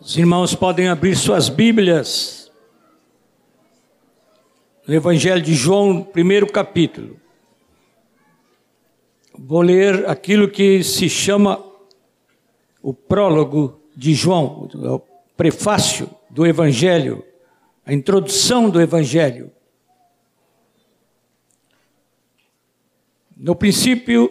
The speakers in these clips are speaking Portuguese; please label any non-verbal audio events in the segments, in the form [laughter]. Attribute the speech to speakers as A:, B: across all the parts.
A: Os irmãos podem abrir suas Bíblias. No Evangelho de João, primeiro capítulo. Vou ler aquilo que se chama o prólogo de João, o prefácio do Evangelho, a introdução do Evangelho. No princípio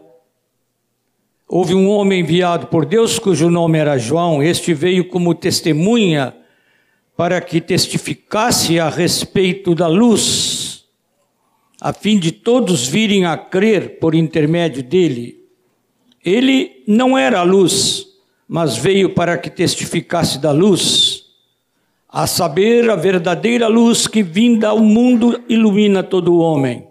A: Houve um homem enviado por Deus, cujo nome era João. Este veio como testemunha para que testificasse a respeito da luz, a fim de todos virem a crer por intermédio dele. Ele não era a luz, mas veio para que testificasse da luz, a saber, a verdadeira luz que vinda ao mundo ilumina todo o homem.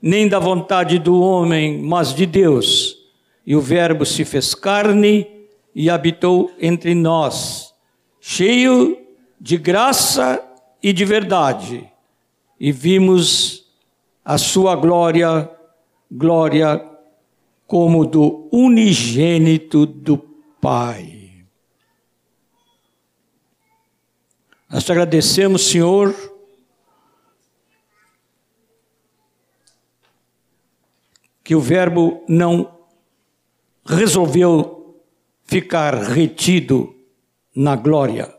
A: nem da vontade do homem, mas de Deus. E o Verbo se fez carne e habitou entre nós, cheio de graça e de verdade. E vimos a sua glória, glória como do unigênito do Pai. Nós te agradecemos, Senhor, que o Verbo não resolveu ficar retido na glória,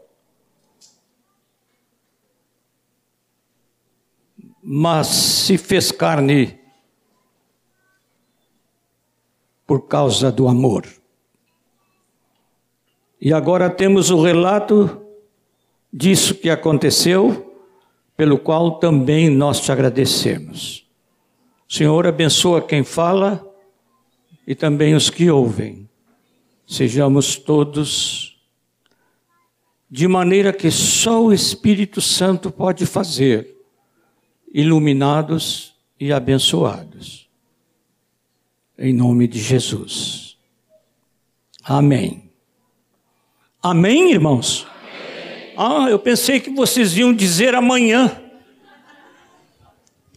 A: mas se fez carne por causa do amor. E agora temos o relato disso que aconteceu, pelo qual também nós te agradecemos. Senhor, abençoa quem fala e também os que ouvem. Sejamos todos de maneira que só o Espírito Santo pode fazer, iluminados e abençoados. Em nome de Jesus. Amém. Amém, irmãos? Amém. Ah, eu pensei que vocês iam dizer amanhã.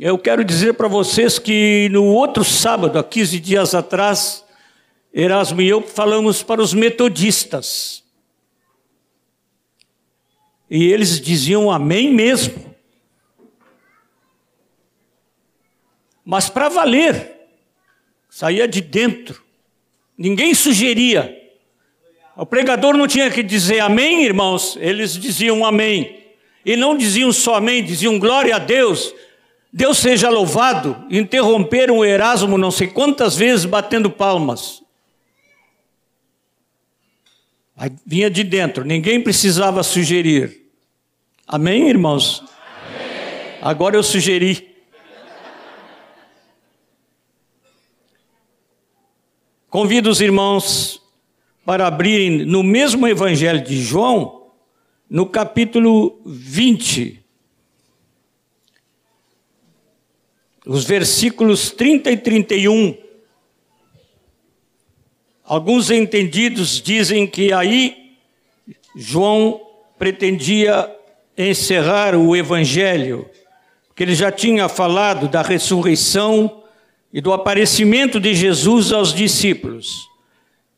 A: Eu quero dizer para vocês que no outro sábado, há 15 dias atrás, Erasmo e eu falamos para os metodistas. E eles diziam amém mesmo. Mas para valer, saía de dentro. Ninguém sugeria. O pregador não tinha que dizer amém, irmãos. Eles diziam amém. E não diziam só amém, diziam glória a Deus Deus seja louvado, interromperam o Erasmo não sei quantas vezes batendo palmas. Aí vinha de dentro, ninguém precisava sugerir. Amém, irmãos? Amém. Agora eu sugeri. Convido os irmãos para abrirem no mesmo Evangelho de João, no capítulo 20. Os versículos 30 e 31. Alguns entendidos dizem que aí João pretendia encerrar o evangelho, que ele já tinha falado da ressurreição e do aparecimento de Jesus aos discípulos.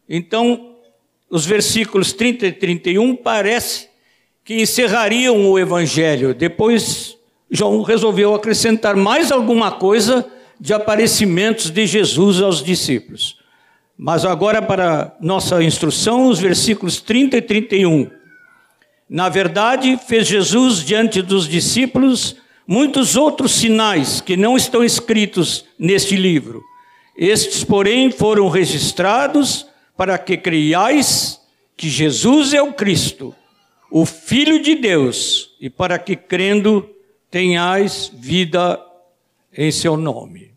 A: Então, os versículos 30 e 31 parece que encerrariam o evangelho. Depois João resolveu acrescentar mais alguma coisa de aparecimentos de Jesus aos discípulos. Mas agora, para nossa instrução, os versículos 30 e 31. Na verdade, fez Jesus diante dos discípulos muitos outros sinais que não estão escritos neste livro. Estes, porém, foram registrados para que creiais que Jesus é o Cristo, o Filho de Deus, e para que crendo tenhais vida em seu nome.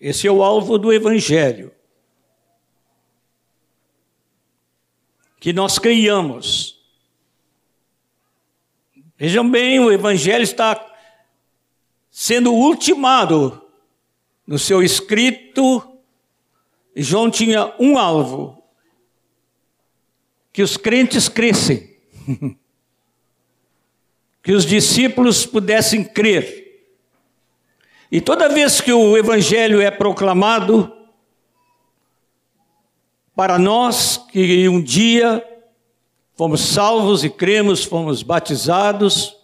A: Esse é o alvo do Evangelho. Que nós creiamos. Vejam bem, o Evangelho está sendo ultimado no seu escrito. João tinha um alvo: que os crentes crescem, [laughs] que os discípulos pudessem crer. E toda vez que o Evangelho é proclamado, para nós que um dia fomos salvos e cremos, fomos batizados,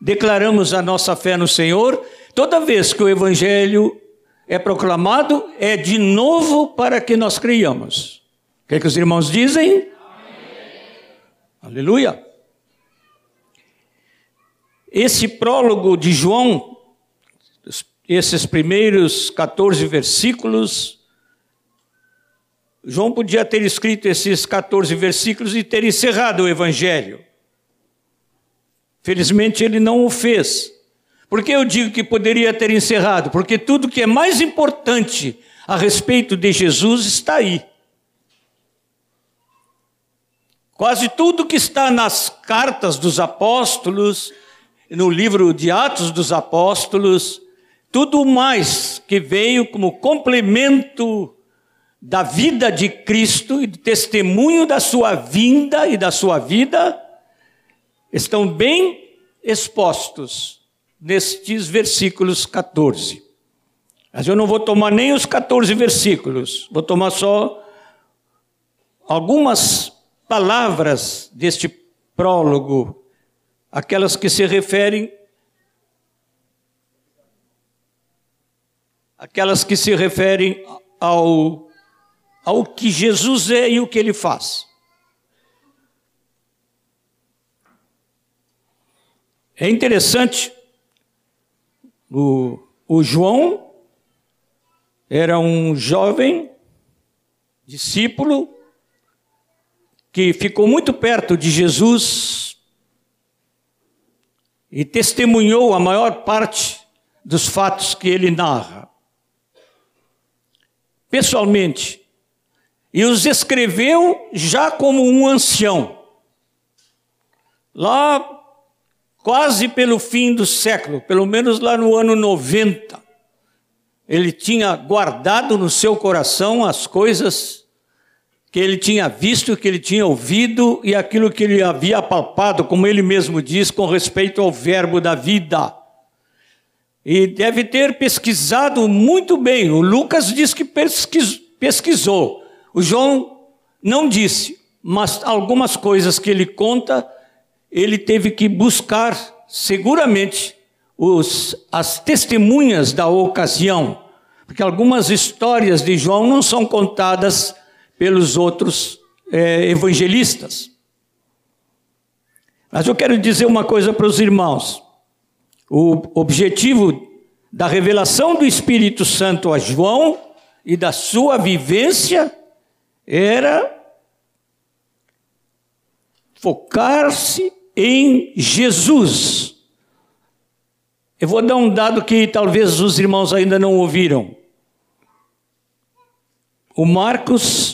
A: declaramos a nossa fé no Senhor, toda vez que o Evangelho é proclamado, é de novo para que nós creiamos. O que, é que os irmãos dizem? Aleluia. Esse prólogo de João esses primeiros 14 versículos, João podia ter escrito esses 14 versículos e ter encerrado o Evangelho. Felizmente ele não o fez. Por que eu digo que poderia ter encerrado? Porque tudo que é mais importante a respeito de Jesus está aí. Quase tudo que está nas cartas dos apóstolos, no livro de Atos dos Apóstolos, tudo mais que veio como complemento da vida de Cristo e de testemunho da sua vinda e da sua vida, estão bem expostos nestes versículos 14. Mas eu não vou tomar nem os 14 versículos, vou tomar só algumas palavras deste prólogo, aquelas que se referem aquelas que se referem ao, ao que Jesus é e o que ele faz. É interessante, o, o João era um jovem discípulo que ficou muito perto de Jesus e testemunhou a maior parte dos fatos que ele narra pessoalmente e os escreveu já como um ancião. Lá, quase pelo fim do século, pelo menos lá no ano 90, ele tinha guardado no seu coração as coisas que ele tinha visto, que ele tinha ouvido e aquilo que ele havia palpado, como ele mesmo diz, com respeito ao verbo da vida. E deve ter pesquisado muito bem. O Lucas diz que pesquisou. O João não disse, mas algumas coisas que ele conta, ele teve que buscar seguramente os, as testemunhas da ocasião, porque algumas histórias de João não são contadas pelos outros é, evangelistas. Mas eu quero dizer uma coisa para os irmãos. O objetivo da revelação do Espírito Santo a João e da sua vivência era focar-se em Jesus. Eu vou dar um dado que talvez os irmãos ainda não ouviram. O Marcos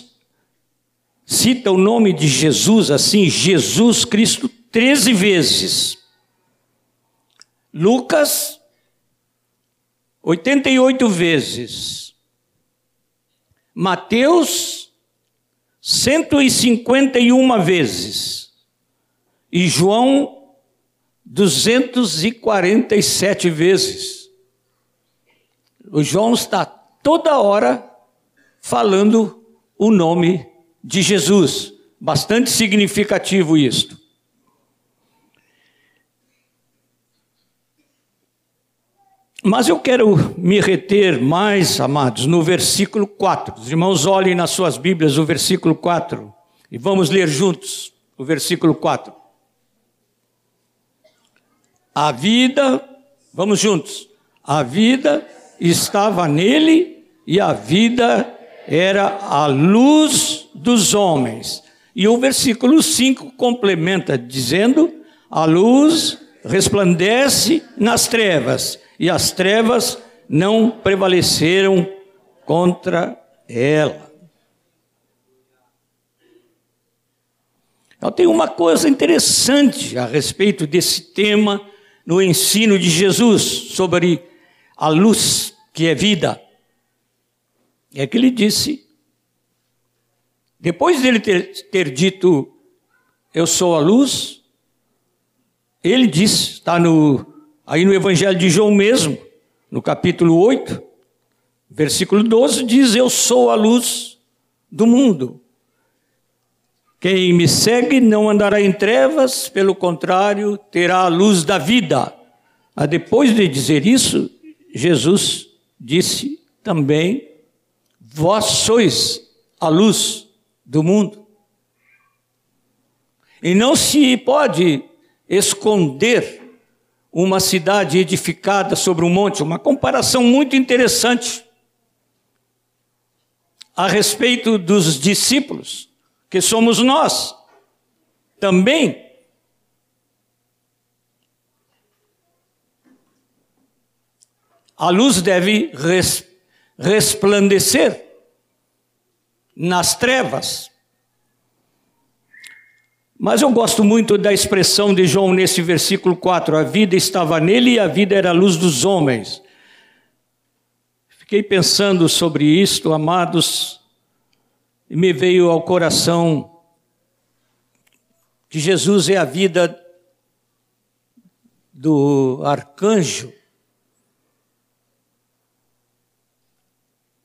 A: cita o nome de Jesus assim, Jesus Cristo, 13 vezes. Lucas, 88 vezes. Mateus, 151 vezes. E João, 247 vezes. O João está toda hora falando o nome de Jesus. Bastante significativo isto. Mas eu quero me reter mais, amados, no versículo 4. Os irmãos olhem nas suas Bíblias o versículo 4 e vamos ler juntos o versículo 4. A vida, vamos juntos. A vida estava nele e a vida era a luz dos homens. E o versículo 5 complementa dizendo: a luz resplandece nas trevas e as trevas não prevaleceram contra ela. Então, tem uma coisa interessante a respeito desse tema no ensino de Jesus sobre a luz que é vida. É que ele disse, depois dele ter, ter dito, Eu sou a luz, ele disse, está no, aí no Evangelho de João mesmo, no capítulo 8, versículo 12, diz: Eu sou a luz do mundo. Quem me segue não andará em trevas, pelo contrário, terá a luz da vida. Ah, depois de dizer isso, Jesus disse também: Vós sois a luz do mundo. E não se pode esconder uma cidade edificada sobre um monte, uma comparação muito interessante a respeito dos discípulos, que somos nós. Também a luz deve res, resplandecer nas trevas. Mas eu gosto muito da expressão de João nesse versículo 4: a vida estava nele e a vida era a luz dos homens. Fiquei pensando sobre isto, amados, e me veio ao coração que Jesus é a vida do arcanjo.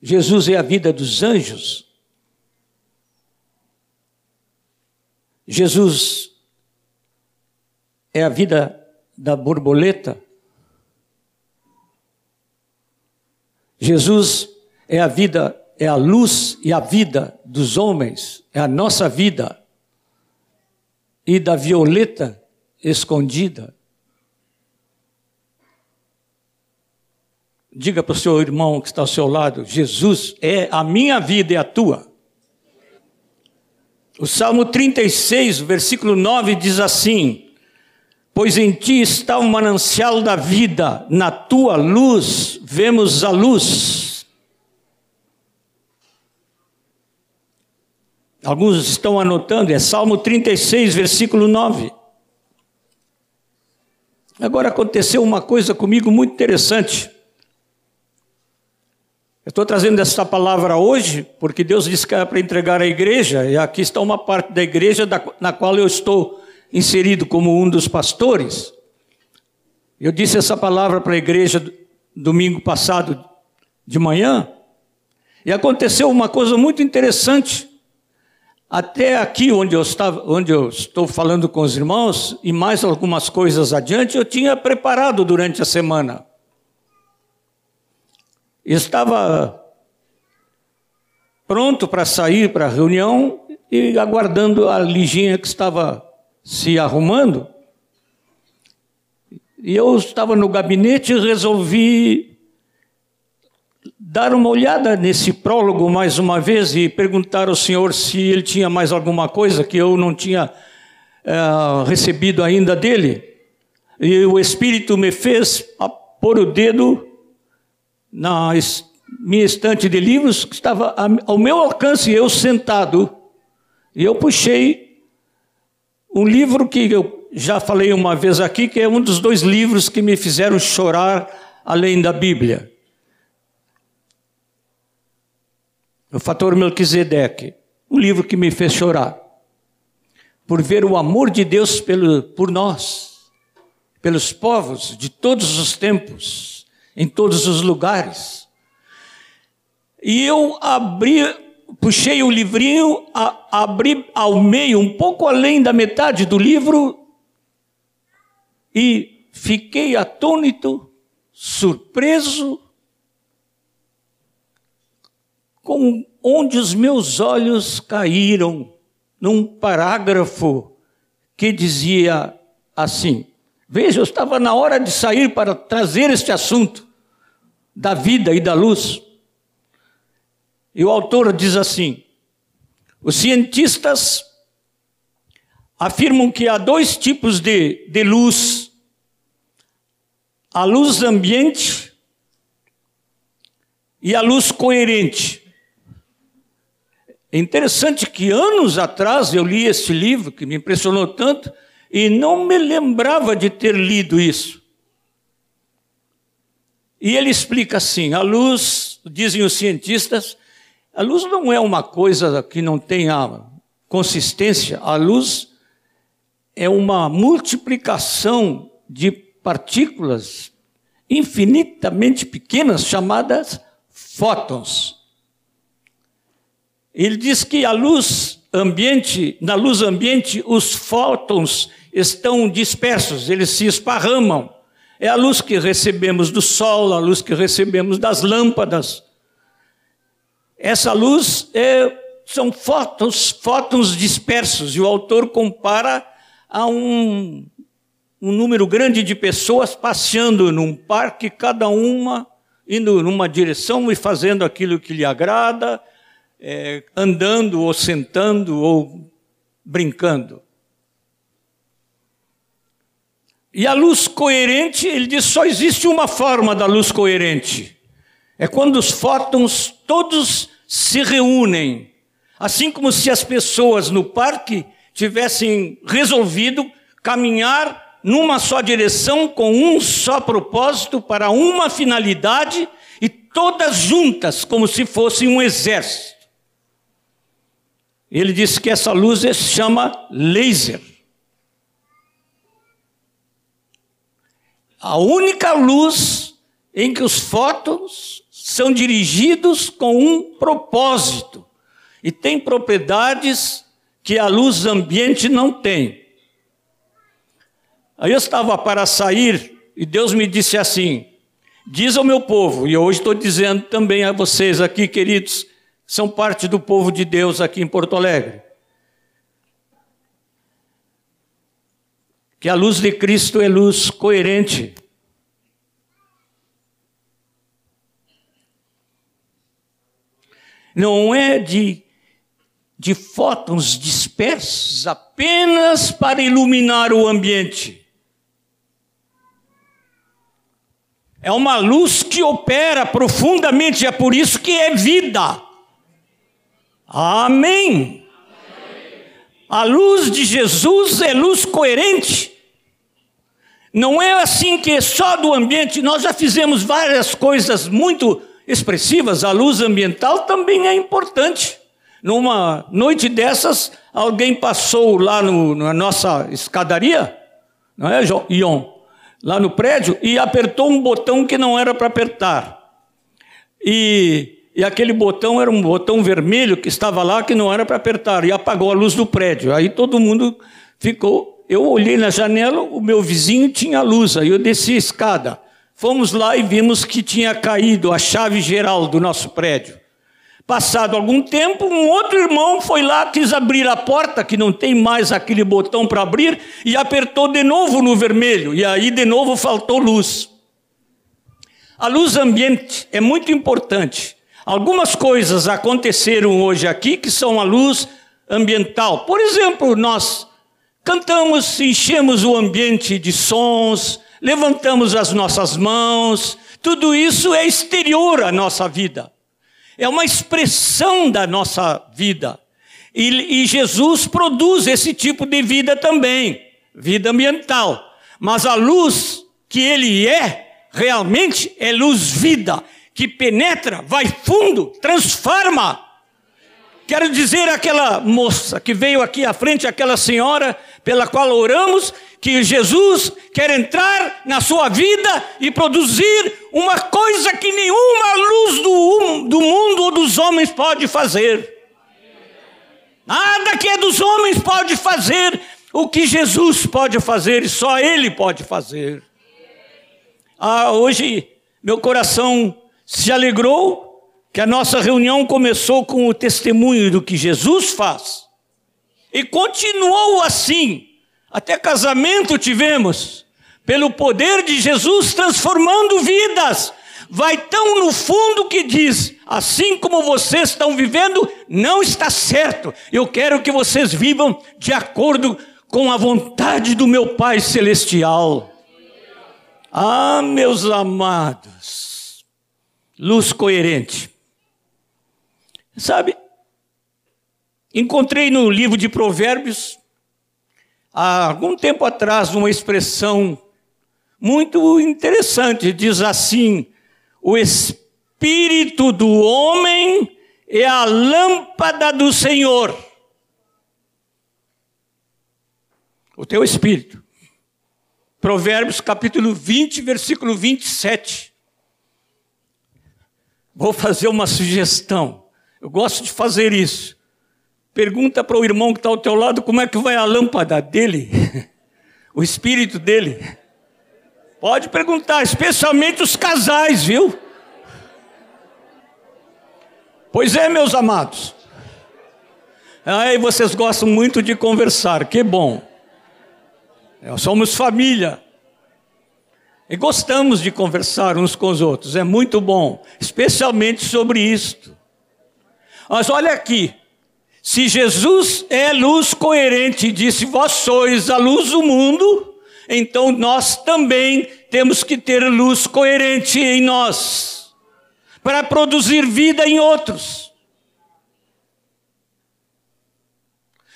A: Jesus é a vida dos anjos. Jesus é a vida da borboleta. Jesus é a vida, é a luz e a vida dos homens, é a nossa vida. E da violeta escondida. Diga para o seu irmão que está ao seu lado: Jesus é a minha vida e a tua. O Salmo 36, versículo 9 diz assim: Pois em ti está o manancial da vida, na tua luz vemos a luz. Alguns estão anotando, é Salmo 36, versículo 9. Agora aconteceu uma coisa comigo muito interessante. Eu estou trazendo essa palavra hoje porque Deus disse que era para entregar à igreja, e aqui está uma parte da igreja na qual eu estou inserido como um dos pastores. Eu disse essa palavra para a igreja domingo passado de manhã, e aconteceu uma coisa muito interessante. Até aqui onde eu, estava, onde eu estou falando com os irmãos, e mais algumas coisas adiante, eu tinha preparado durante a semana estava pronto para sair para a reunião e aguardando a Liginha que estava se arrumando. E eu estava no gabinete e resolvi dar uma olhada nesse prólogo mais uma vez e perguntar ao senhor se ele tinha mais alguma coisa que eu não tinha uh, recebido ainda dele. E o Espírito me fez pôr o dedo na minha estante de livros, que estava ao meu alcance, eu sentado, e eu puxei um livro que eu já falei uma vez aqui, que é um dos dois livros que me fizeram chorar além da Bíblia. O Fator Melquisedeque, um livro que me fez chorar, por ver o amor de Deus pelo, por nós, pelos povos de todos os tempos em todos os lugares. E eu abri, puxei o livrinho, a, abri ao meio, um pouco além da metade do livro, e fiquei atônito surpreso com onde os meus olhos caíram num parágrafo que dizia assim: Veja, eu estava na hora de sair para trazer este assunto da vida e da luz. E o autor diz assim: os cientistas afirmam que há dois tipos de, de luz: a luz ambiente e a luz coerente. É interessante que anos atrás eu li esse livro que me impressionou tanto e não me lembrava de ter lido isso. E ele explica assim: a luz, dizem os cientistas, a luz não é uma coisa que não tenha consistência, a luz é uma multiplicação de partículas infinitamente pequenas chamadas fótons. Ele diz que a luz ambiente, na luz ambiente, os fótons estão dispersos, eles se esparramam. É a luz que recebemos do sol, a luz que recebemos das lâmpadas. Essa luz é, são fótons, fótons dispersos, e o autor compara a um, um número grande de pessoas passeando num parque, cada uma indo numa direção e fazendo aquilo que lhe agrada, é, andando ou sentando ou brincando. E a luz coerente, ele diz, só existe uma forma da luz coerente. É quando os fótons todos se reúnem. Assim como se as pessoas no parque tivessem resolvido caminhar numa só direção, com um só propósito, para uma finalidade, e todas juntas, como se fossem um exército. Ele disse que essa luz se chama laser. A única luz em que os fótons são dirigidos com um propósito e tem propriedades que a luz ambiente não tem. Aí eu estava para sair e Deus me disse assim: Diz ao meu povo, e hoje estou dizendo também a vocês aqui, queridos, são parte do povo de Deus aqui em Porto Alegre. Que a luz de Cristo é luz coerente. Não é de, de fótons dispersos apenas para iluminar o ambiente. É uma luz que opera profundamente, é por isso que é vida. Amém. A luz de Jesus é luz coerente. Não é assim que é só do ambiente, nós já fizemos várias coisas muito expressivas, a luz ambiental também é importante. Numa noite dessas, alguém passou lá no, na nossa escadaria, não é, Ion? Lá no prédio, e apertou um botão que não era para apertar. E e aquele botão era um botão vermelho que estava lá que não era para apertar e apagou a luz do prédio. Aí todo mundo ficou. Eu olhei na janela, o meu vizinho tinha luz, aí eu desci a escada. Fomos lá e vimos que tinha caído a chave geral do nosso prédio. Passado algum tempo, um outro irmão foi lá, quis abrir a porta, que não tem mais aquele botão para abrir, e apertou de novo no vermelho, e aí de novo faltou luz. A luz ambiente é muito importante. Algumas coisas aconteceram hoje aqui que são a luz ambiental. Por exemplo, nós cantamos, enchemos o ambiente de sons, levantamos as nossas mãos, tudo isso é exterior à nossa vida. É uma expressão da nossa vida. E, e Jesus produz esse tipo de vida também, vida ambiental. Mas a luz que ele é, realmente é luz vida, que penetra, vai fundo, transforma. Quero dizer aquela moça que veio aqui à frente, aquela senhora pela qual oramos, que Jesus quer entrar na sua vida e produzir uma coisa que nenhuma luz do, do mundo ou dos homens pode fazer. Nada que é dos homens pode fazer o que Jesus pode fazer e só Ele pode fazer. Ah, hoje meu coração se alegrou que a nossa reunião começou com o testemunho do que Jesus faz. E continuou assim. Até casamento tivemos. Pelo poder de Jesus transformando vidas. Vai tão no fundo que diz: assim como vocês estão vivendo, não está certo. Eu quero que vocês vivam de acordo com a vontade do meu Pai Celestial. Ah, meus amados, luz coerente. Sabe, encontrei no livro de Provérbios, há algum tempo atrás, uma expressão muito interessante. Diz assim: o espírito do homem é a lâmpada do Senhor. O teu espírito. Provérbios capítulo 20, versículo 27. Vou fazer uma sugestão. Eu gosto de fazer isso. Pergunta para o irmão que está ao teu lado como é que vai a lâmpada dele, [laughs] o espírito dele. Pode perguntar, especialmente os casais, viu? Pois é, meus amados. Aí vocês gostam muito de conversar, que bom. Nós somos família. E gostamos de conversar uns com os outros, é muito bom, especialmente sobre isto. Mas olha aqui, se Jesus é luz coerente e disse: Vós sois a luz do mundo, então nós também temos que ter luz coerente em nós, para produzir vida em outros.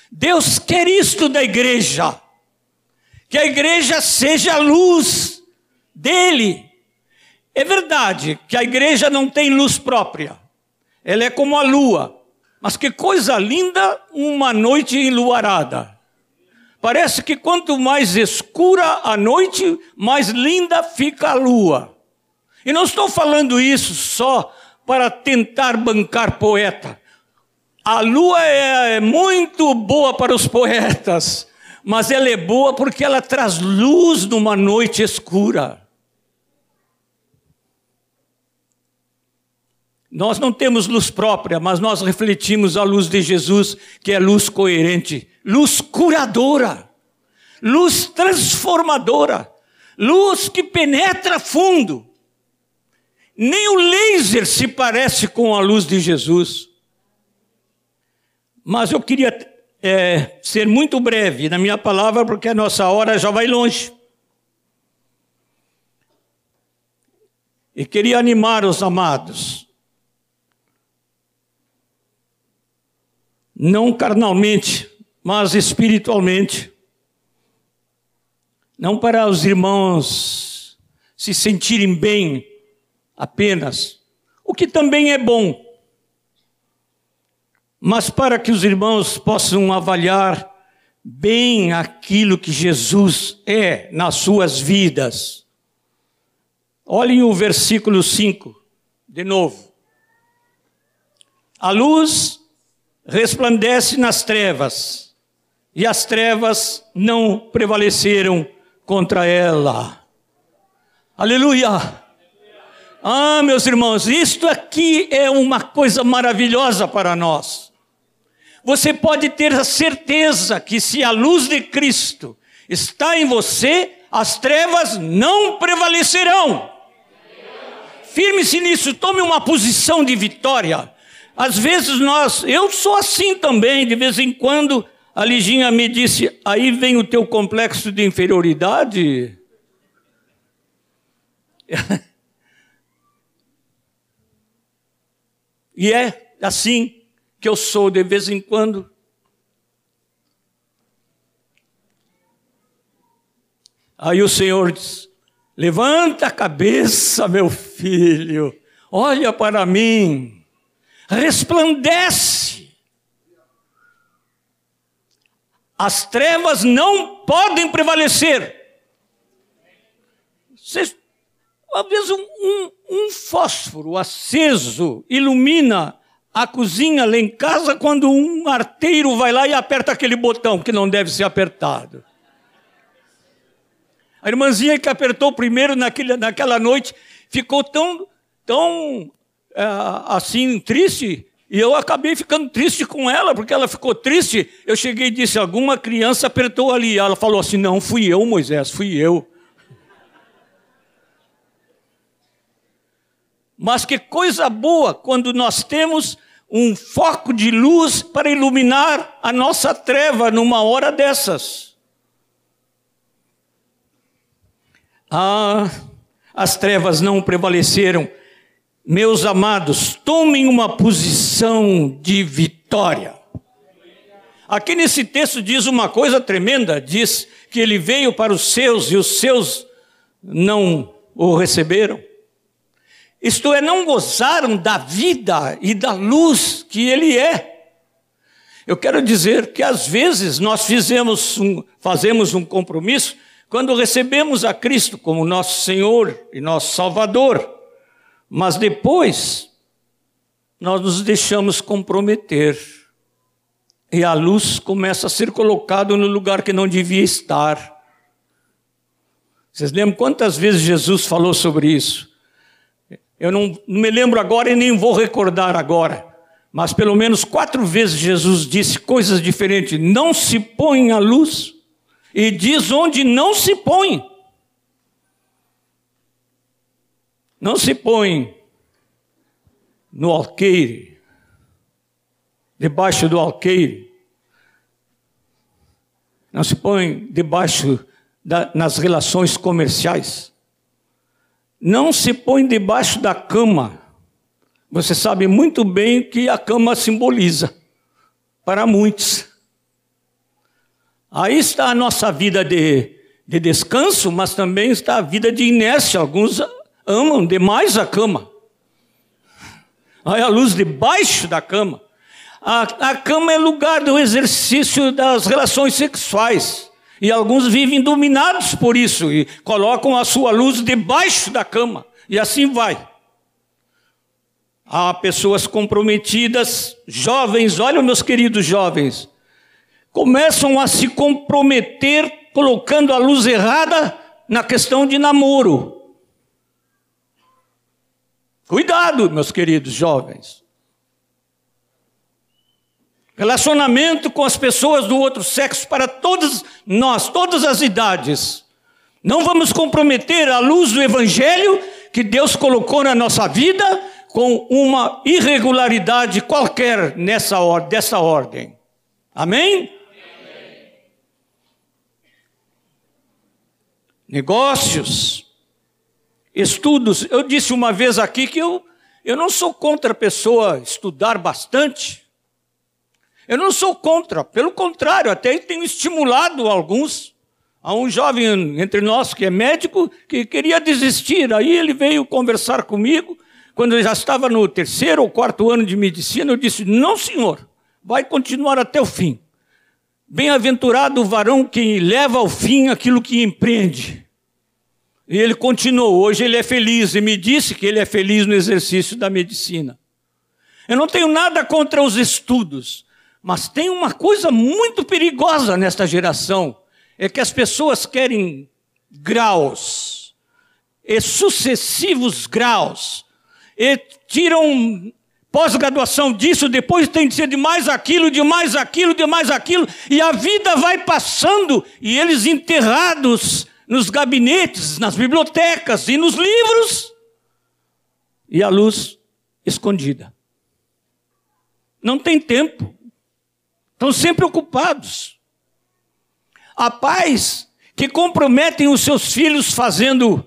A: Deus quer isto da igreja, que a igreja seja a luz dele. É verdade que a igreja não tem luz própria. Ela é como a lua. Mas que coisa linda uma noite enluarada. Parece que quanto mais escura a noite, mais linda fica a lua. E não estou falando isso só para tentar bancar poeta. A lua é muito boa para os poetas, mas ela é boa porque ela traz luz numa noite escura. Nós não temos luz própria, mas nós refletimos a luz de Jesus, que é luz coerente, luz curadora, luz transformadora, luz que penetra fundo. Nem o laser se parece com a luz de Jesus. Mas eu queria é, ser muito breve na minha palavra, porque a nossa hora já vai longe. E queria animar os amados não carnalmente, mas espiritualmente. Não para os irmãos se sentirem bem apenas, o que também é bom, mas para que os irmãos possam avaliar bem aquilo que Jesus é nas suas vidas. Olhem o versículo 5, de novo. A luz resplandece nas trevas, e as trevas não prevaleceram contra ela. Aleluia! Ah, meus irmãos, isto aqui é uma coisa maravilhosa para nós. Você pode ter a certeza que se a luz de Cristo está em você, as trevas não prevalecerão. Firme-se nisso, tome uma posição de vitória. Às vezes nós, eu sou assim também, de vez em quando a Liginha me disse: aí vem o teu complexo de inferioridade. [laughs] e é assim que eu sou de vez em quando. Aí o Senhor diz: levanta a cabeça, meu filho, olha para mim resplandece. As trevas não podem prevalecer. Vocês, às vezes, um, um, um fósforo aceso ilumina a cozinha lá em casa quando um arteiro vai lá e aperta aquele botão que não deve ser apertado. A irmãzinha que apertou primeiro naquele, naquela noite ficou tão, tão é, assim, triste. E eu acabei ficando triste com ela, porque ela ficou triste. Eu cheguei e disse: Alguma criança apertou ali. Ela falou assim: Não, fui eu, Moisés, fui eu. Mas que coisa boa quando nós temos um foco de luz para iluminar a nossa treva numa hora dessas. Ah, as trevas não prevaleceram. Meus amados, tomem uma posição de vitória. Aqui nesse texto diz uma coisa tremenda: diz que ele veio para os seus e os seus não o receberam. Isto é, não gozaram da vida e da luz que Ele é. Eu quero dizer que às vezes nós fizemos um, fazemos um compromisso quando recebemos a Cristo como nosso Senhor e nosso Salvador, mas depois nós nos deixamos comprometer e a luz começa a ser colocada no lugar que não devia estar. Vocês lembram quantas vezes Jesus falou sobre isso? Eu não, não me lembro agora e nem vou recordar agora. Mas pelo menos quatro vezes Jesus disse coisas diferentes. Não se põe a luz. E diz onde não se põe. Não se põe no alqueire, debaixo do alqueire. Não se põe debaixo da, nas relações comerciais não se põe debaixo da cama. Você sabe muito bem que a cama simboliza para muitos. Aí está a nossa vida de, de descanso, mas também está a vida de inércia. Alguns amam demais a cama. Aí a luz debaixo da cama. A, a cama é lugar do exercício das relações sexuais. E alguns vivem dominados por isso e colocam a sua luz debaixo da cama. E assim vai. Há pessoas comprometidas, jovens, olha meus queridos jovens, começam a se comprometer colocando a luz errada na questão de namoro. Cuidado, meus queridos jovens. Relacionamento com as pessoas do outro sexo para todos nós, todas as idades. Não vamos comprometer a luz do Evangelho que Deus colocou na nossa vida com uma irregularidade qualquer nessa or dessa ordem. Amém? Amém? Negócios, estudos. Eu disse uma vez aqui que eu, eu não sou contra a pessoa estudar bastante. Eu não sou contra, pelo contrário, até tenho estimulado alguns. Há um jovem entre nós que é médico que queria desistir, aí ele veio conversar comigo. Quando eu já estava no terceiro ou quarto ano de medicina, eu disse: Não, senhor, vai continuar até o fim. Bem-aventurado o varão que leva ao fim aquilo que empreende. E ele continuou. Hoje ele é feliz e me disse que ele é feliz no exercício da medicina. Eu não tenho nada contra os estudos, mas tem uma coisa muito perigosa nesta geração: é que as pessoas querem graus, e sucessivos graus, e tiram pós-graduação disso, depois tem de ser de mais aquilo, de mais aquilo, de mais aquilo, e a vida vai passando, e eles enterrados nos gabinetes, nas bibliotecas e nos livros, e a luz escondida. Não tem tempo. Estão sempre ocupados. Há pais que comprometem os seus filhos fazendo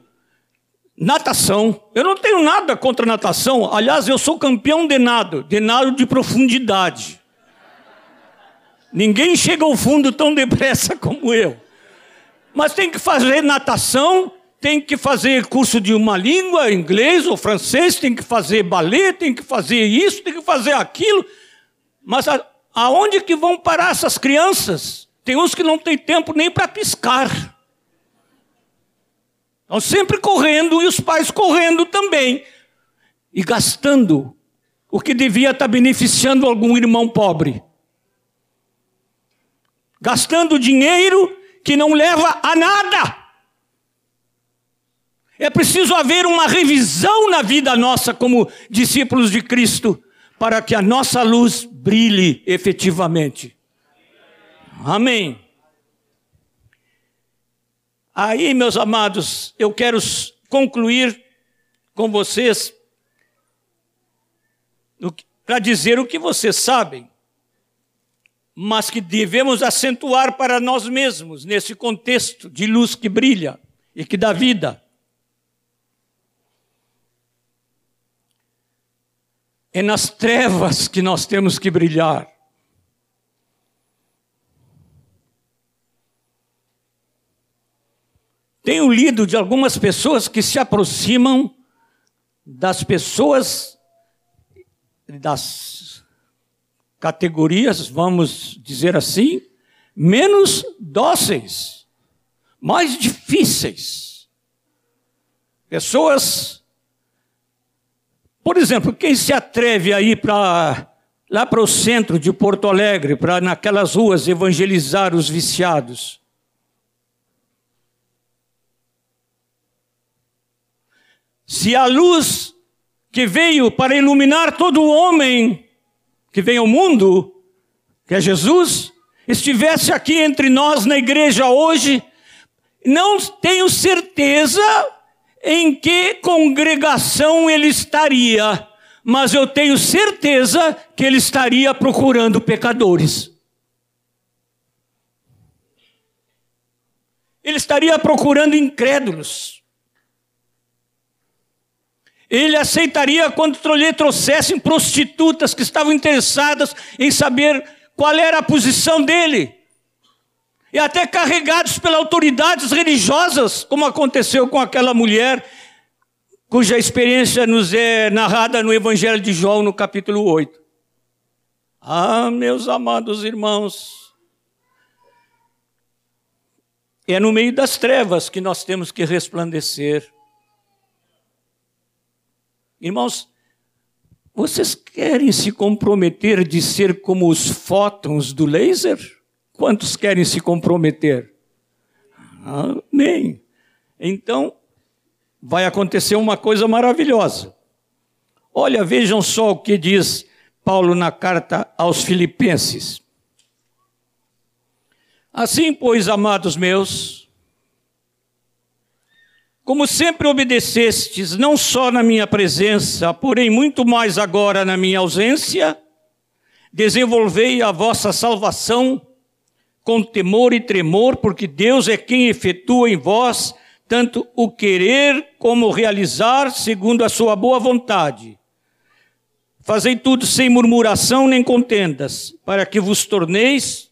A: natação. Eu não tenho nada contra natação. Aliás, eu sou campeão de nado, de nado de profundidade. Ninguém chega ao fundo tão depressa [laughs] como eu. Mas tem que fazer natação, tem que fazer curso de uma língua, inglês ou francês, tem que fazer balé, tem que fazer isso, tem que fazer aquilo. Mas a, Aonde que vão parar essas crianças? Tem uns que não têm tempo nem para piscar. Estão sempre correndo e os pais correndo também. E gastando o que devia estar beneficiando algum irmão pobre. Gastando dinheiro que não leva a nada. É preciso haver uma revisão na vida nossa como discípulos de Cristo, para que a nossa luz brilhe efetivamente. Amém. Aí, meus amados, eu quero concluir com vocês para dizer o que vocês sabem, mas que devemos acentuar para nós mesmos nesse contexto de luz que brilha e que dá vida. É nas trevas que nós temos que brilhar. Tenho lido de algumas pessoas que se aproximam das pessoas das categorias, vamos dizer assim, menos dóceis, mais difíceis. Pessoas, por exemplo, quem se atreve a ir para lá para o centro de Porto Alegre, para naquelas ruas evangelizar os viciados? Se a luz que veio para iluminar todo homem que vem ao mundo, que é Jesus, estivesse aqui entre nós na igreja hoje, não tenho certeza em que congregação ele estaria, mas eu tenho certeza que ele estaria procurando pecadores. Ele estaria procurando incrédulos. Ele aceitaria quando lhe trouxessem prostitutas que estavam interessadas em saber qual era a posição dele. E até carregados pelas autoridades religiosas, como aconteceu com aquela mulher, cuja experiência nos é narrada no Evangelho de João, no capítulo 8. Ah, meus amados irmãos, é no meio das trevas que nós temos que resplandecer. Irmãos, vocês querem se comprometer de ser como os fótons do laser? Quantos querem se comprometer? Amém. Então, vai acontecer uma coisa maravilhosa. Olha, vejam só o que diz Paulo na carta aos Filipenses. Assim, pois, amados meus, como sempre obedecestes, não só na minha presença, porém muito mais agora na minha ausência, desenvolvei a vossa salvação com temor e tremor, porque Deus é quem efetua em vós tanto o querer como o realizar, segundo a sua boa vontade. Fazei tudo sem murmuração nem contendas, para que vos torneis,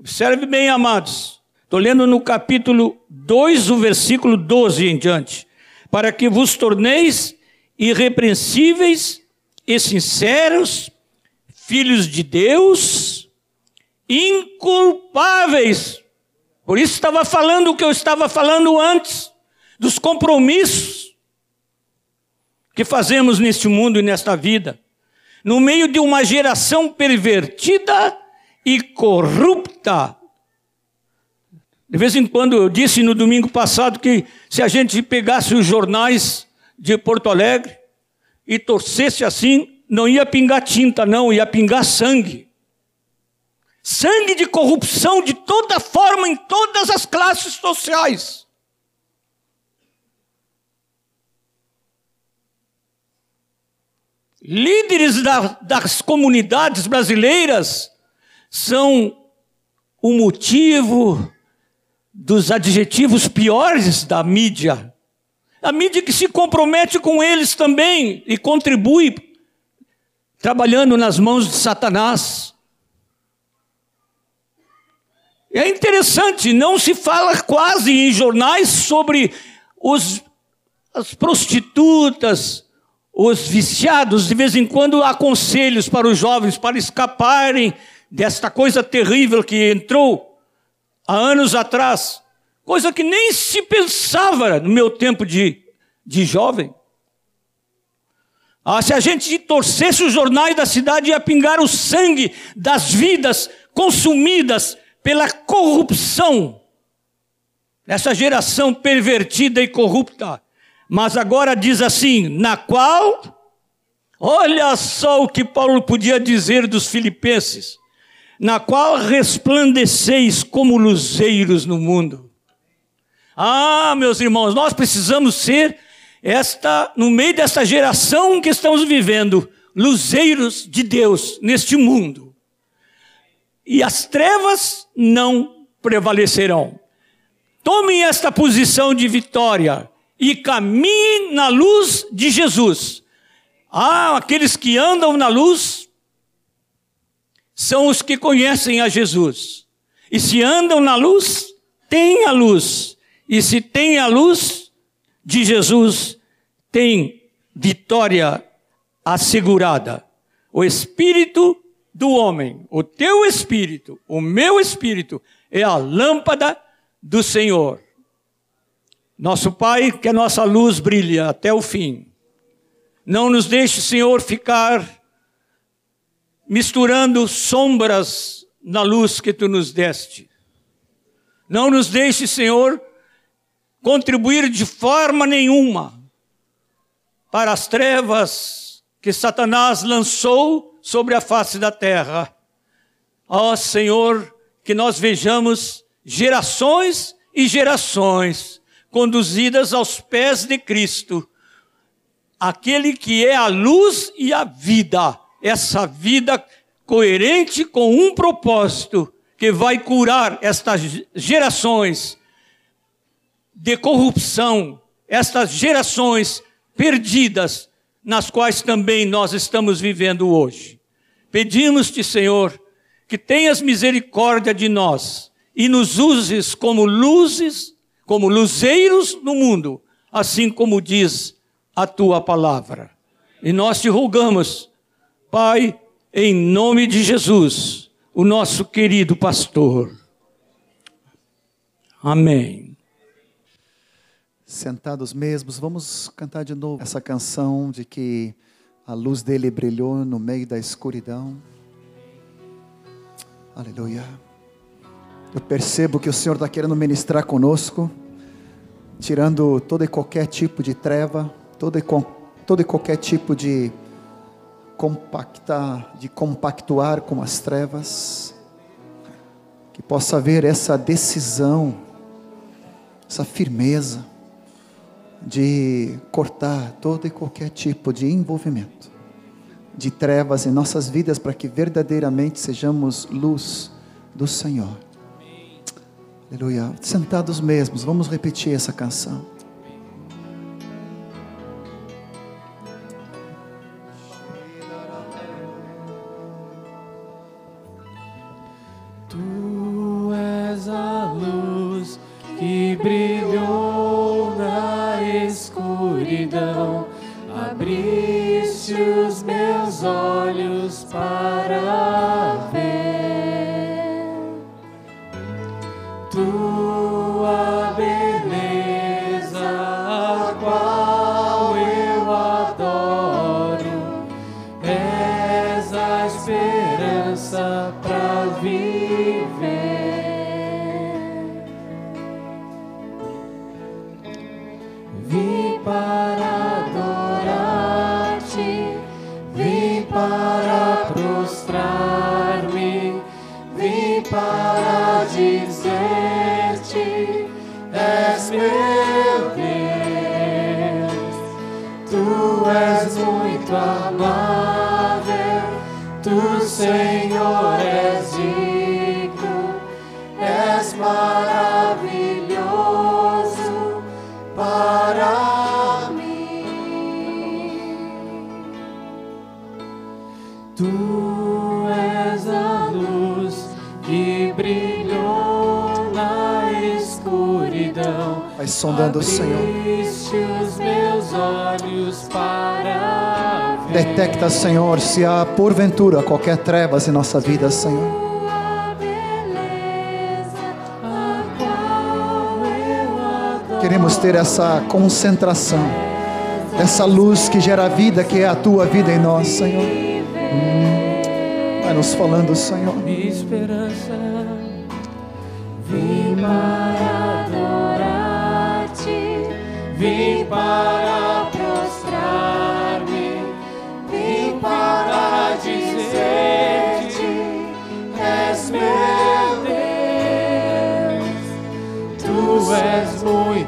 A: observe bem, amados, Estou lendo no capítulo 2, o versículo 12 em diante. Para que vos torneis irrepreensíveis e sinceros, filhos de Deus, inculpáveis. Por isso estava falando o que eu estava falando antes, dos compromissos que fazemos neste mundo e nesta vida. No meio de uma geração pervertida e corrupta, de vez em quando eu disse no domingo passado que se a gente pegasse os jornais de Porto Alegre e torcesse assim, não ia pingar tinta, não, ia pingar sangue. Sangue de corrupção de toda forma, em todas as classes sociais. Líderes da, das comunidades brasileiras são o motivo dos adjetivos piores da mídia. A mídia que se compromete com eles também e contribui trabalhando nas mãos de Satanás. É interessante, não se fala quase em jornais sobre os, as prostitutas, os viciados. De vez em quando há conselhos para os jovens para escaparem desta coisa terrível que entrou há anos atrás, coisa que nem se pensava no meu tempo de, de jovem. Ah, se a gente torcesse os jornais da cidade, ia pingar o sangue das vidas consumidas pela corrupção dessa geração pervertida e corrupta. Mas agora diz assim: na qual, olha só o que Paulo podia dizer dos filipenses, na qual resplandeceis como luzeiros no mundo. Ah, meus irmãos, nós precisamos ser esta, no meio desta geração que estamos vivendo, luzeiros de Deus neste mundo. E as trevas não prevalecerão. Tomem esta posição de vitória e caminhem na luz de Jesus. Ah, aqueles que andam na luz são os que conhecem a Jesus. E se andam na luz, têm a luz. E se têm a luz de Jesus, tem vitória assegurada. O espírito do homem, o teu espírito, o meu espírito, é a lâmpada do Senhor. Nosso Pai, que a nossa luz brilhe até o fim. Não nos deixe, Senhor, ficar misturando sombras na luz que tu nos deste. Não nos deixe, Senhor, contribuir de forma nenhuma para as trevas que Satanás lançou sobre a face da terra. Ó Senhor, que nós vejamos gerações e gerações conduzidas aos pés de Cristo, aquele que é a luz e a vida, essa vida coerente com um propósito que vai curar estas gerações de corrupção, estas gerações perdidas, nas quais também nós estamos vivendo hoje. Pedimos-te, Senhor, que tenhas misericórdia de nós e nos uses como luzes, como luzeiros no mundo, assim como diz a tua palavra. E nós te rogamos, Pai, em nome de Jesus, o nosso querido pastor. Amém
B: sentados mesmos, vamos cantar de novo essa canção de que a luz dele brilhou no meio da escuridão. Aleluia. Eu percebo que o Senhor está querendo ministrar conosco, tirando todo e qualquer tipo de treva, todo e, todo e qualquer tipo de compactar, de compactuar com as trevas, que possa haver essa decisão, essa firmeza de cortar todo e qualquer tipo de envolvimento de trevas em nossas vidas para que verdadeiramente sejamos luz do Senhor. Aleluia. Sentados mesmos, vamos repetir essa canção. Sondando o Senhor. Detecta, Senhor, se há porventura qualquer trevas em nossa vida, Senhor. Queremos ter essa concentração, essa luz que gera vida, que é a tua vida em nós, Senhor. Hum. Vai nos falando, Senhor.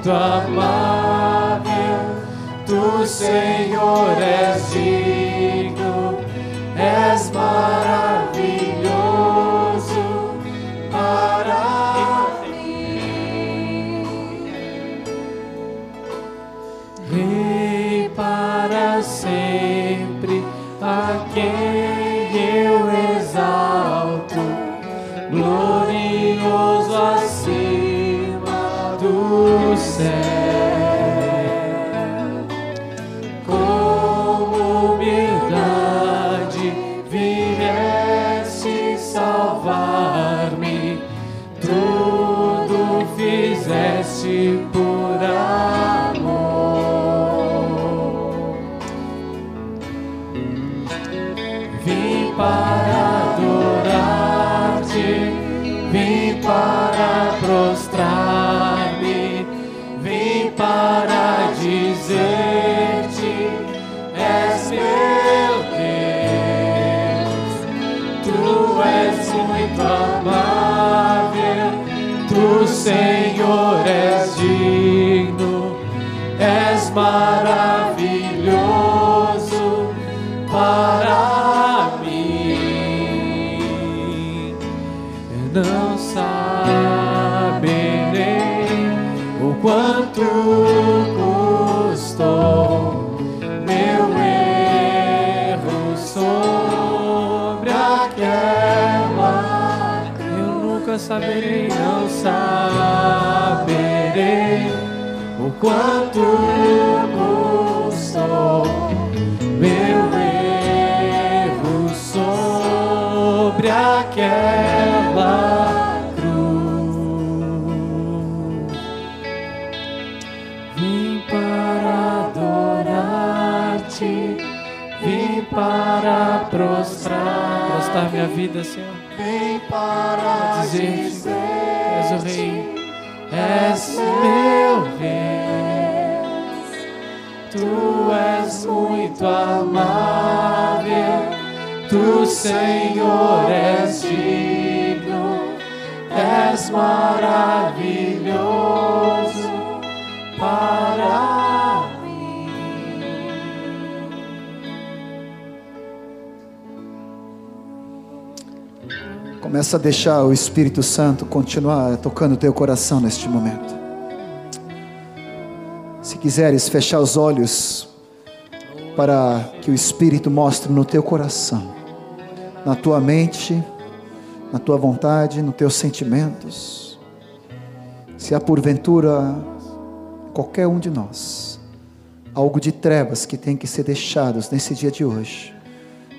B: Muito amável, tu, Senhor, és digno, és maravilhoso quanto custou meu erro sobre aquela cruz. Vim para adorar-te, vim para prostrar, prostrar minha vida, Senhor.
C: Vem para
B: dizer-te, és o Rei, és meu és muito amável, tu, Senhor, és digno, és maravilhoso para mim.
C: Começa a deixar o Espírito Santo continuar tocando o teu coração neste momento. Se quiseres fechar os olhos para que o Espírito mostre no teu coração, na tua mente, na tua vontade, nos teus sentimentos. Se há porventura qualquer um de nós algo de trevas que tem que ser deixados nesse dia de hoje,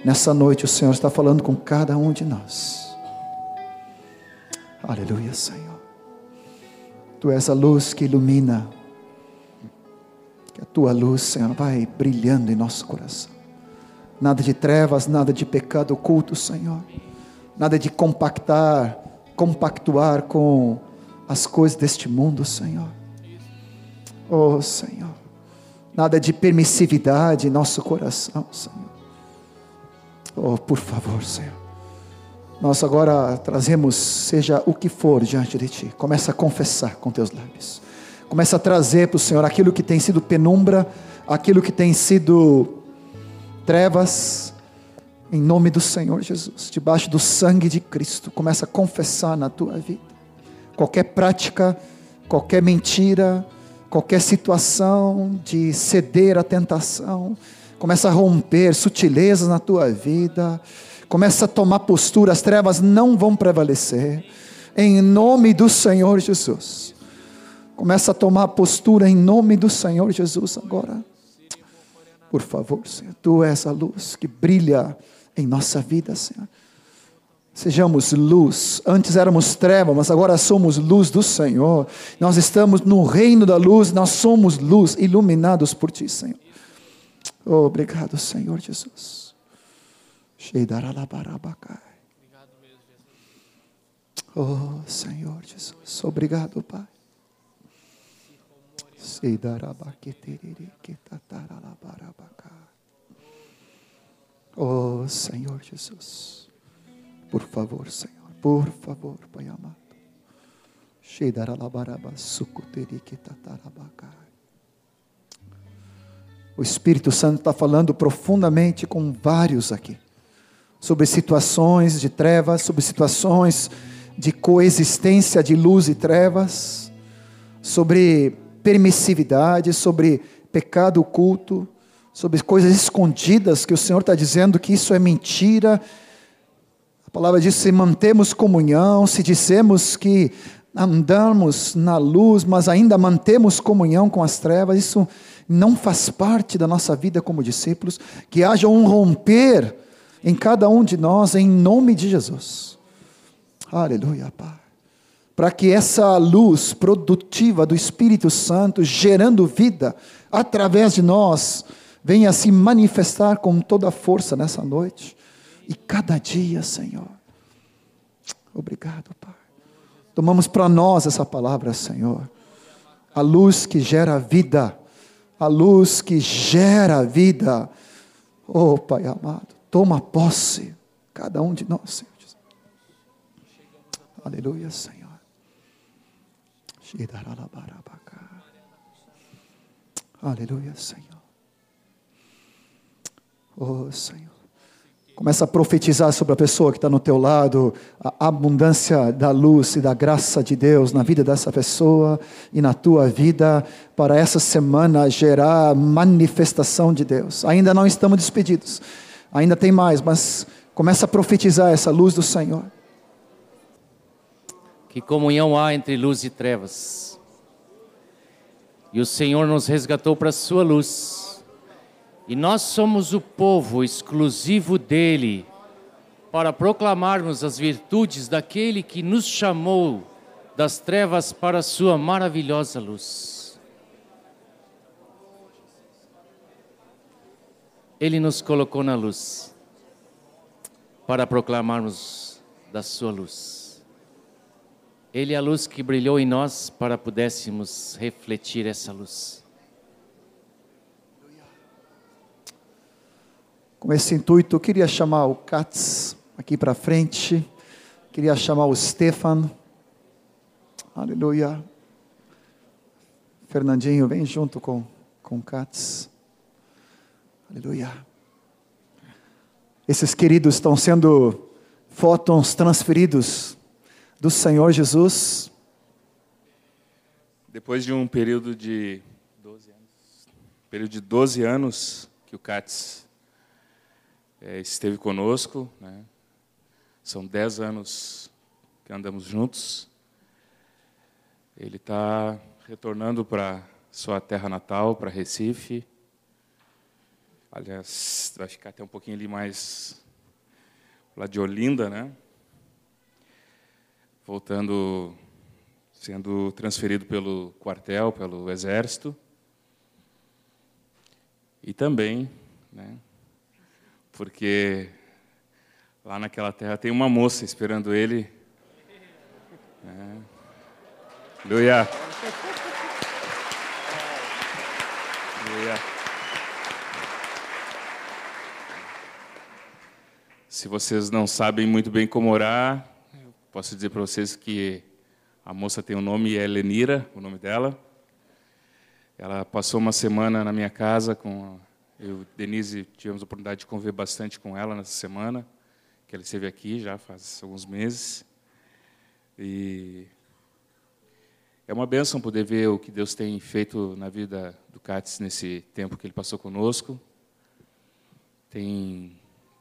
C: nessa noite o Senhor está falando com cada um de nós. Aleluia, Senhor. Tu és a luz que ilumina. Que a tua luz, Senhor, vai brilhando em nosso coração. Nada de trevas, nada de pecado oculto, Senhor. Nada de compactar, compactuar com as coisas deste mundo, Senhor. Oh, Senhor. Nada de permissividade em nosso coração, Senhor. Oh, por favor, Senhor. Nós agora trazemos, seja o que for diante de Ti. Começa a confessar com teus lábios. Começa a trazer para o Senhor aquilo que tem sido penumbra, aquilo que tem sido trevas, em nome do Senhor Jesus, debaixo do sangue de Cristo. Começa a confessar na tua vida. Qualquer prática, qualquer mentira, qualquer situação de ceder à tentação, começa a romper sutilezas na tua vida começa a tomar postura, as trevas não vão prevalecer, em nome do Senhor Jesus. Começa a tomar postura em nome do Senhor Jesus agora. Por favor, Senhor, tu és a luz que brilha em nossa vida, Senhor. Sejamos luz. Antes éramos trevas, mas agora somos luz do Senhor. Nós estamos no reino da luz, nós somos luz, iluminados por Ti, Senhor. Obrigado, Senhor Jesus. Oh Senhor Jesus, obrigado Pai. Oh Senhor Jesus, por favor Senhor, por favor Pai amado. O Espírito Santo está falando profundamente com vários aqui, sobre situações de trevas, sobre situações de coexistência de luz e trevas, sobre permissividade, sobre pecado oculto, sobre coisas escondidas que o Senhor está dizendo que isso é mentira. A palavra diz: se mantemos comunhão, se dissemos que andamos na luz, mas ainda mantemos comunhão com as trevas, isso não faz parte da nossa vida como discípulos. Que haja um romper em cada um de nós, em nome de Jesus. Aleluia, Pai. Para que essa luz produtiva do Espírito Santo, gerando vida através de nós, venha se manifestar com toda a força nessa noite e cada dia, Senhor. Obrigado, Pai. Tomamos para nós essa palavra, Senhor. A luz que gera vida, a luz que gera vida. Oh, Pai amado, toma posse, cada um de nós, Senhor. Aleluia, Senhor. Aleluia, Senhor. Oh, Senhor. Começa a profetizar sobre a pessoa que está no teu lado, a abundância da luz e da graça de Deus na vida dessa pessoa e na tua vida, para essa semana gerar manifestação de Deus. Ainda não estamos despedidos, ainda tem mais, mas começa a profetizar essa luz do Senhor.
B: Que comunhão há entre luz e trevas. E o Senhor nos resgatou para a sua luz. E nós somos o povo exclusivo dele para proclamarmos as virtudes daquele que nos chamou das trevas para a sua maravilhosa luz. Ele nos colocou na luz para proclamarmos da sua luz. Ele é a luz que brilhou em nós para pudéssemos refletir essa luz.
C: Com esse intuito, eu queria chamar o Katz aqui para frente, queria chamar o Stefan. Aleluia. Fernandinho, vem junto com, com o Katz. Aleluia. Esses queridos estão sendo fótons transferidos do Senhor Jesus.
D: Depois de um período de 12 anos, período de 12 anos que o CATS é, esteve conosco, né? são 10 anos que andamos juntos. Ele está retornando para sua terra natal, para Recife. Aliás, vai ficar até um pouquinho ali mais lá de Olinda, né? Voltando, sendo transferido pelo quartel, pelo exército. E também, né, porque lá naquela terra tem uma moça esperando ele. Né. Aleluia. Aleluia. Se vocês não sabem muito bem como orar, Posso dizer para vocês que a moça tem o um nome, é Lenira, o nome dela. Ela passou uma semana na minha casa com eu, Denise, tivemos a oportunidade de conviver bastante com ela nessa semana, que ela esteve aqui já faz alguns meses. E é uma bênção poder ver o que Deus tem feito na vida do Cates nesse tempo que ele passou conosco. Tem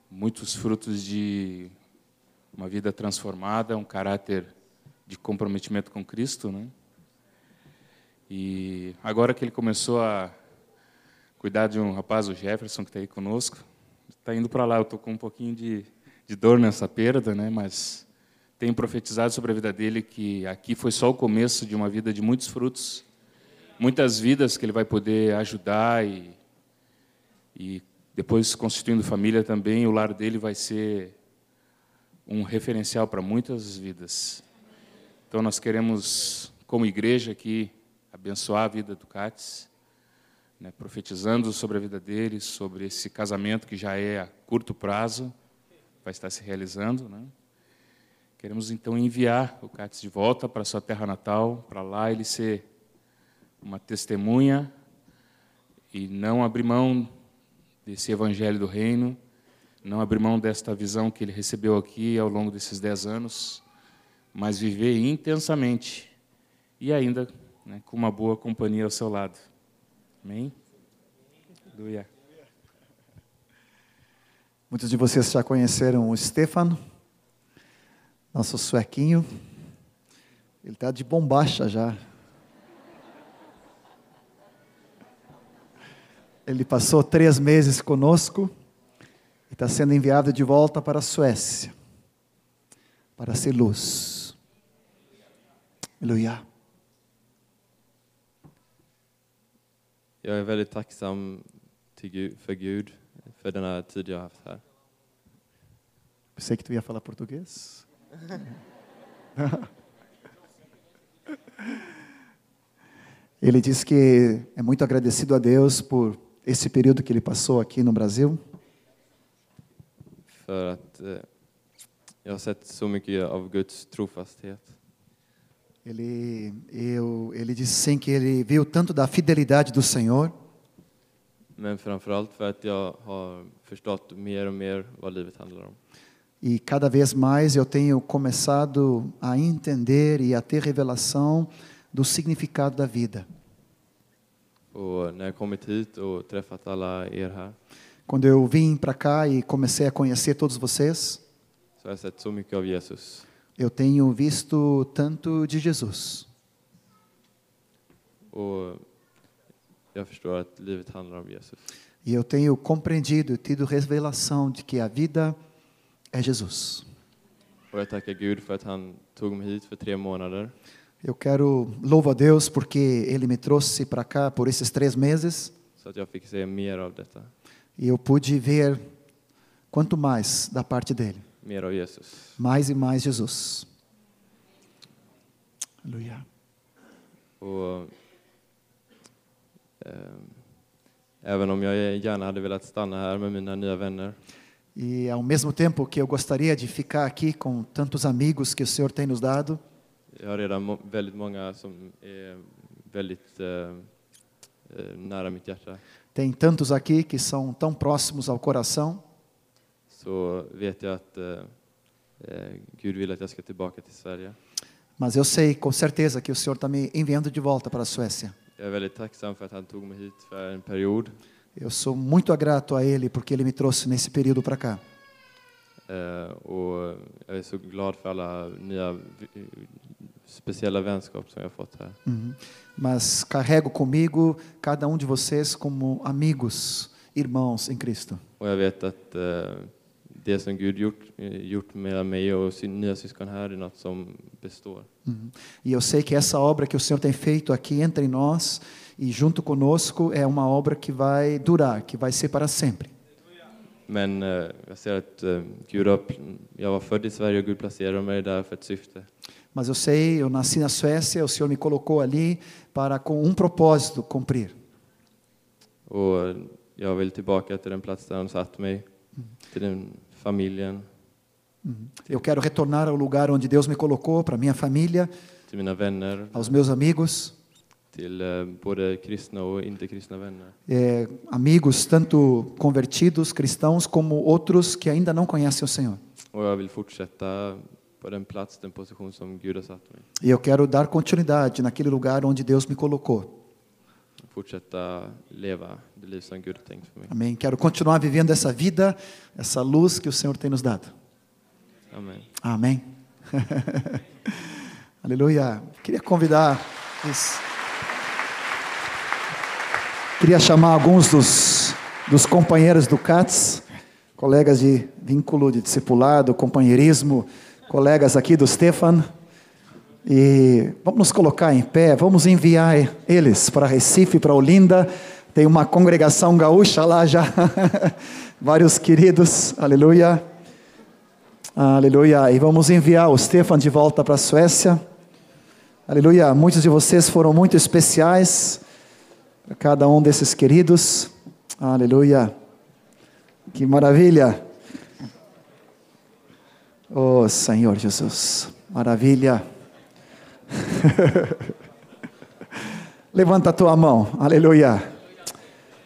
D: muitos frutos de uma vida transformada, um caráter de comprometimento com Cristo, né? E agora que ele começou a cuidar de um rapaz, o Jefferson, que está aí conosco, está indo para lá. Eu estou com um pouquinho de, de dor nessa perda, né? Mas tenho profetizado sobre a vida dele que aqui foi só o começo de uma vida de muitos frutos, muitas vidas que ele vai poder ajudar e, e depois constituindo família também, o lar dele vai ser um referencial para muitas vidas. Então, nós queremos, como igreja aqui, abençoar a vida do Cates, né, profetizando sobre a vida dele, sobre esse casamento que já é a curto prazo, vai estar se realizando. Né? queremos então enviar o Cates de volta para sua terra natal, para lá ele ser uma testemunha e não abrir mão desse evangelho do reino, não abrir mão desta visão que ele recebeu aqui ao longo desses dez anos, mas viver intensamente e ainda né, com uma boa companhia ao seu lado. Amém? Aleluia.
C: Muitos de vocês já conheceram o Stefan, nosso suequinho. Ele está de bombacha já. Ele passou três meses conosco e está sendo enviado de volta para a Suécia para ser luz. Aleluia.
E: Jag är väldigt tacksam Gud, för Gud för den här tid jag haft här.
C: Pensei que tu ia falar português. [laughs] Ele diz que é muito agradecido a Deus por esse período que ele passou aqui no Brasil.
E: För att eh, jag har sett så mycket av Guds trofasthet.
C: Ele, eu, ele disse sim que ele viu tanto da fidelidade do Senhor,
E: Men framförallt för att jag har förstått mer och mer vad livet handlar om.
C: e cada vez mais eu tenho começado a entender e a ter revelação do significado da vida.
E: Och när jag kommit hit och träffat alla er här
C: Quando eu vim para cá e comecei a conhecer todos vocês, eu tenho visto tanto de Jesus. E eu tenho compreendido e tido revelação de que a vida é Jesus. Eu quero louvo a Deus porque Ele me trouxe para cá por esses três meses
E: Så att jag fick se mer av detta.
C: E eu pude ver quanto mais da parte dele, mais e mais Jesus. Aleluia.
E: Och, eh, även om jag gärna hade velat stanna här med mina nya vänner
C: E ao mesmo tempo que eu gostaria de ficar aqui com tantos amigos que o Senhor tem nos dado,
E: Jag har redan väldigt många som är väldigt eh, eh, nära mitt hjärta.
C: Tem tantos aqui que são tão próximos ao coração,
E: Så vet jag att eh, eh, Gud vill att jag ska tillbaka till Sverige.
C: mas eu sei com certeza que o Senhor está me enviando de volta para a Suécia.
E: Jag är väldigt tacksam för att han tog mig hit för en period.
C: Eu sou muito grato a Ele porque Ele me trouxe nesse período para cá.
E: Eh, och jag är så glad för alla nya vi- speciella vänskap som jag fått här.
C: Uhum. Mas carrego comigo cada um de vocês como amigos, irmãos em Cristo.
E: Och jag vet att eh, det som Gud gjort, eh, gjort med mig och sin nya syskon här är något som består.
C: Uhum. E eu sei que essa obra que o Senhor tem feito aqui entre nós e junto conosco é uma obra que vai durar, que vai ser para sempre.
E: Men eh, jag ser att eh, Gud har, jag var född i Sverige och Gud placerade mig där för ett syfte.
C: Mas eu sei, eu nasci na Suécia, o Senhor me colocou ali para com um propósito cumprir.
E: Och jag vill tillbaka till den plats där han satt mig, till den familjen,
C: Uhum. Eu quero retornar ao lugar onde Deus me colocou, para minha família,
E: till mina vänner,
C: aos meus amigos,
E: till eh, både kristna och inte kristna vänner.
C: é, amigos tanto convertidos, cristãos, como outros que ainda não conhecem o Senhor.
E: Och jag vill fortsätta på den plats, den position som Gud har satt mig.
C: E eu quero dar continuidade naquele lugar onde Deus me colocou.
E: Fortsätta leva det liv som Gud har tänkt för mig.
C: Amém. Quero continuar vivendo essa vida, essa luz que o Senhor tem nos dado.
E: Amen.
C: Amém. [laughs] Aleluia. Queria convidar. Isso. Queria chamar alguns dos, dos companheiros do CATS, colegas de vínculo de discipulado, companheirismo, colegas aqui do Stefan. E vamos nos colocar em pé, vamos enviar eles para Recife, para Olinda. Tem uma congregação gaúcha lá já, [laughs] vários queridos, aleluia. Aleluia. E vamos enviar o Stefan de volta para a Suécia. Aleluia. Muitos de vocês foram muito especiais para cada um desses queridos. Aleluia. Que maravilha. Oh, Senhor Jesus. Maravilha. [laughs] Levanta a tua mão. Aleluia.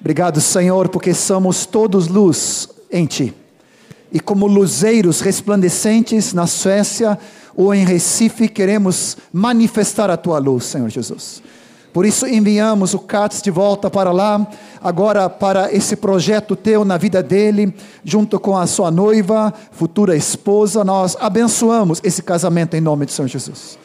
C: Obrigado, Senhor, porque somos todos luz em ti. E como luzeiros resplandecentes na Suécia ou em Recife, queremos manifestar a tua luz, Senhor Jesus. Por isso enviamos o Katz de volta para lá, agora para esse projeto teu na vida dele, junto com a sua noiva, futura esposa. Nós abençoamos esse casamento em nome de Senhor Jesus.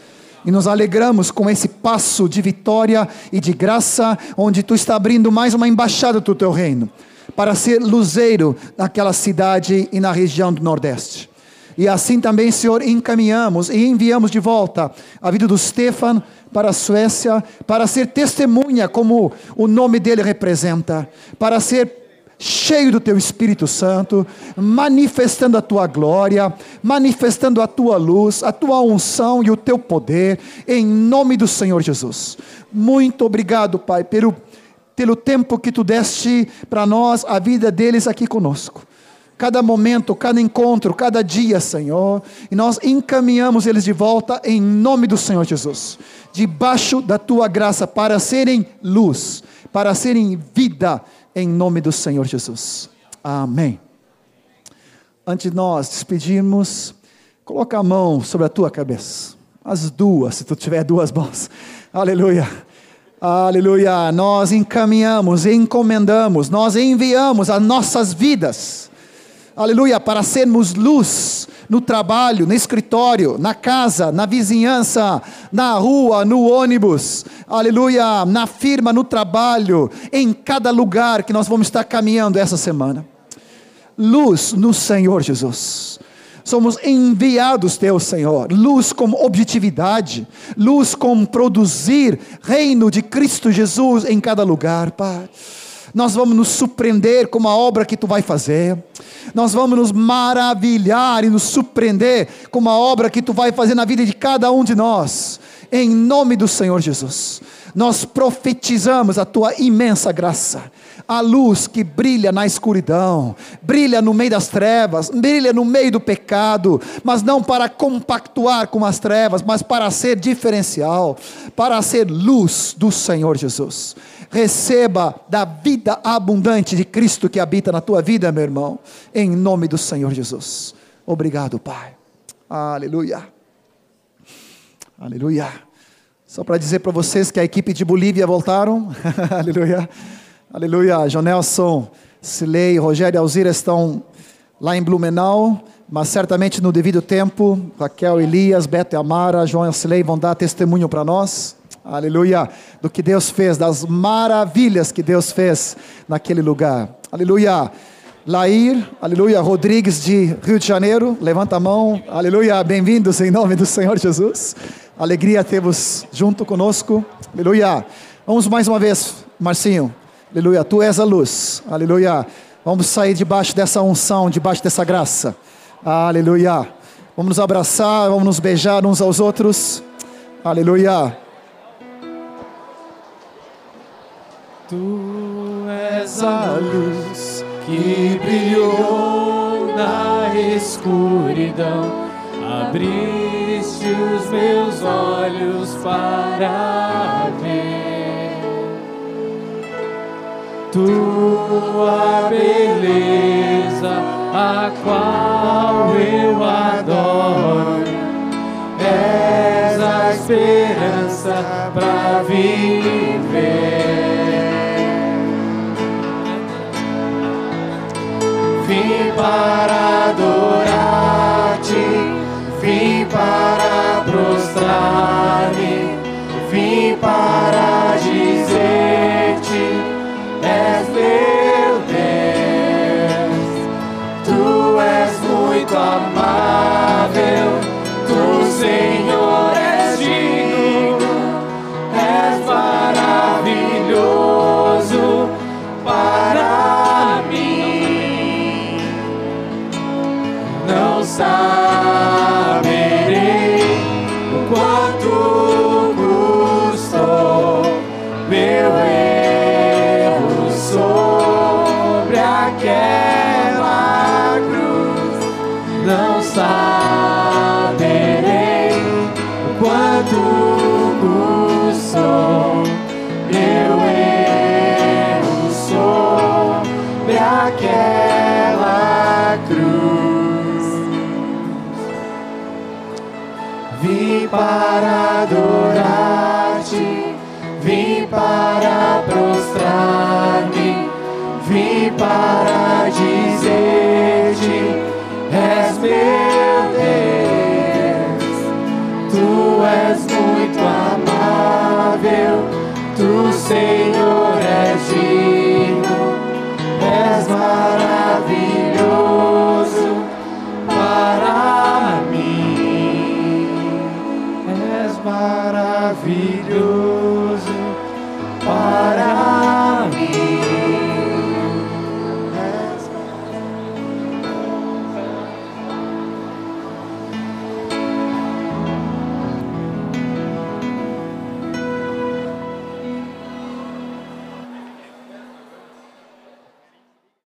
C: E nos alegramos com esse passo de vitória e de graça, onde tu está abrindo mais uma embaixada do teu reino, para ser luzeiro naquela cidade e na região do Nordeste. E assim também, Senhor, encaminhamos e enviamos de volta a vida do Stefan para a Suécia, para ser testemunha, como o nome dele representa, para ser cheio do teu Espírito Santo, manifestando a tua glória, manifestando a tua luz, a tua unção e o teu poder, em nome do Senhor Jesus. Muito obrigado, Pai, pelo, pelo tempo que tu deste para nós, a vida deles aqui conosco cada momento, cada encontro, cada dia, Senhor, e nós encaminhamos eles de volta em nome do Senhor Jesus, debaixo da tua graça, para serem luz, para serem vida, em nome do Senhor Jesus. Amém. Antes de nós despedirmos, coloca a mão sobre a tua cabeça, as duas, se tu tiver duas mãos, aleluia. Aleluia, nós encaminhamos, encomendamos, nós enviamos as nossas vidas aleluia, para sermos luz no trabalho, no escritório, na casa, na vizinhança, na rua, no ônibus, aleluia, na firma, no trabalho, em cada lugar que nós vamos estar caminhando essa semana. Luz no Senhor Jesus. Somos enviados teu Senhor, luz como objetividade, luz como produzir reino de Cristo Jesus em cada lugar, Pai nós vamos nos surpreender com a obra que tu vai fazer, nós vamos nos maravilhar e nos surpreender com a obra que tu vai fazer na vida de cada um de nós, em nome do Senhor Jesus. Nós profetizamos a tua imensa graça, a luz que brilha na escuridão, brilha no meio das trevas, brilha no meio do pecado, mas não para compactuar com as trevas, mas para ser diferencial, para ser luz do Senhor Jesus receba da vida abundante de Cristo que habita na tua vida, meu irmão, em nome do Senhor Jesus. Obrigado, Pai. Aleluia. Aleluia. Só para dizer para vocês que a equipe de Bolívia voltaram. [laughs] Aleluia. Aleluia. Jonelson, Silei e Rogério Alzira estão lá em Blumenau, mas certamente no devido tempo, Raquel, Elias, Beto e Amara, João e Silei vão dar testemunho para nós aleluia, do que Deus fez, das maravilhas que Deus fez naquele lugar, aleluia. Lair, aleluia, Rodrigues de Rio de Janeiro, levanta a mão, aleluia, bem-vindos em nome do Senhor Jesus, alegria ter-vos junto conosco, aleluia. Vamos mais uma vez, Marcinho, aleluia, tu és a luz, aleluia. Vamos sair debaixo dessa unção, debaixo dessa graça, aleluia. Vamos nos abraçar, vamos nos beijar uns aos outros, aleluia.
B: Tu és a luz que brilhou na escuridão, abriste os meus olhos para ver tua beleza, a qual eu adoro. És a esperança para viver. Para adorar-te, vim para para dizer-te: És meu Deus, tu és muito amável, tu, Senhor,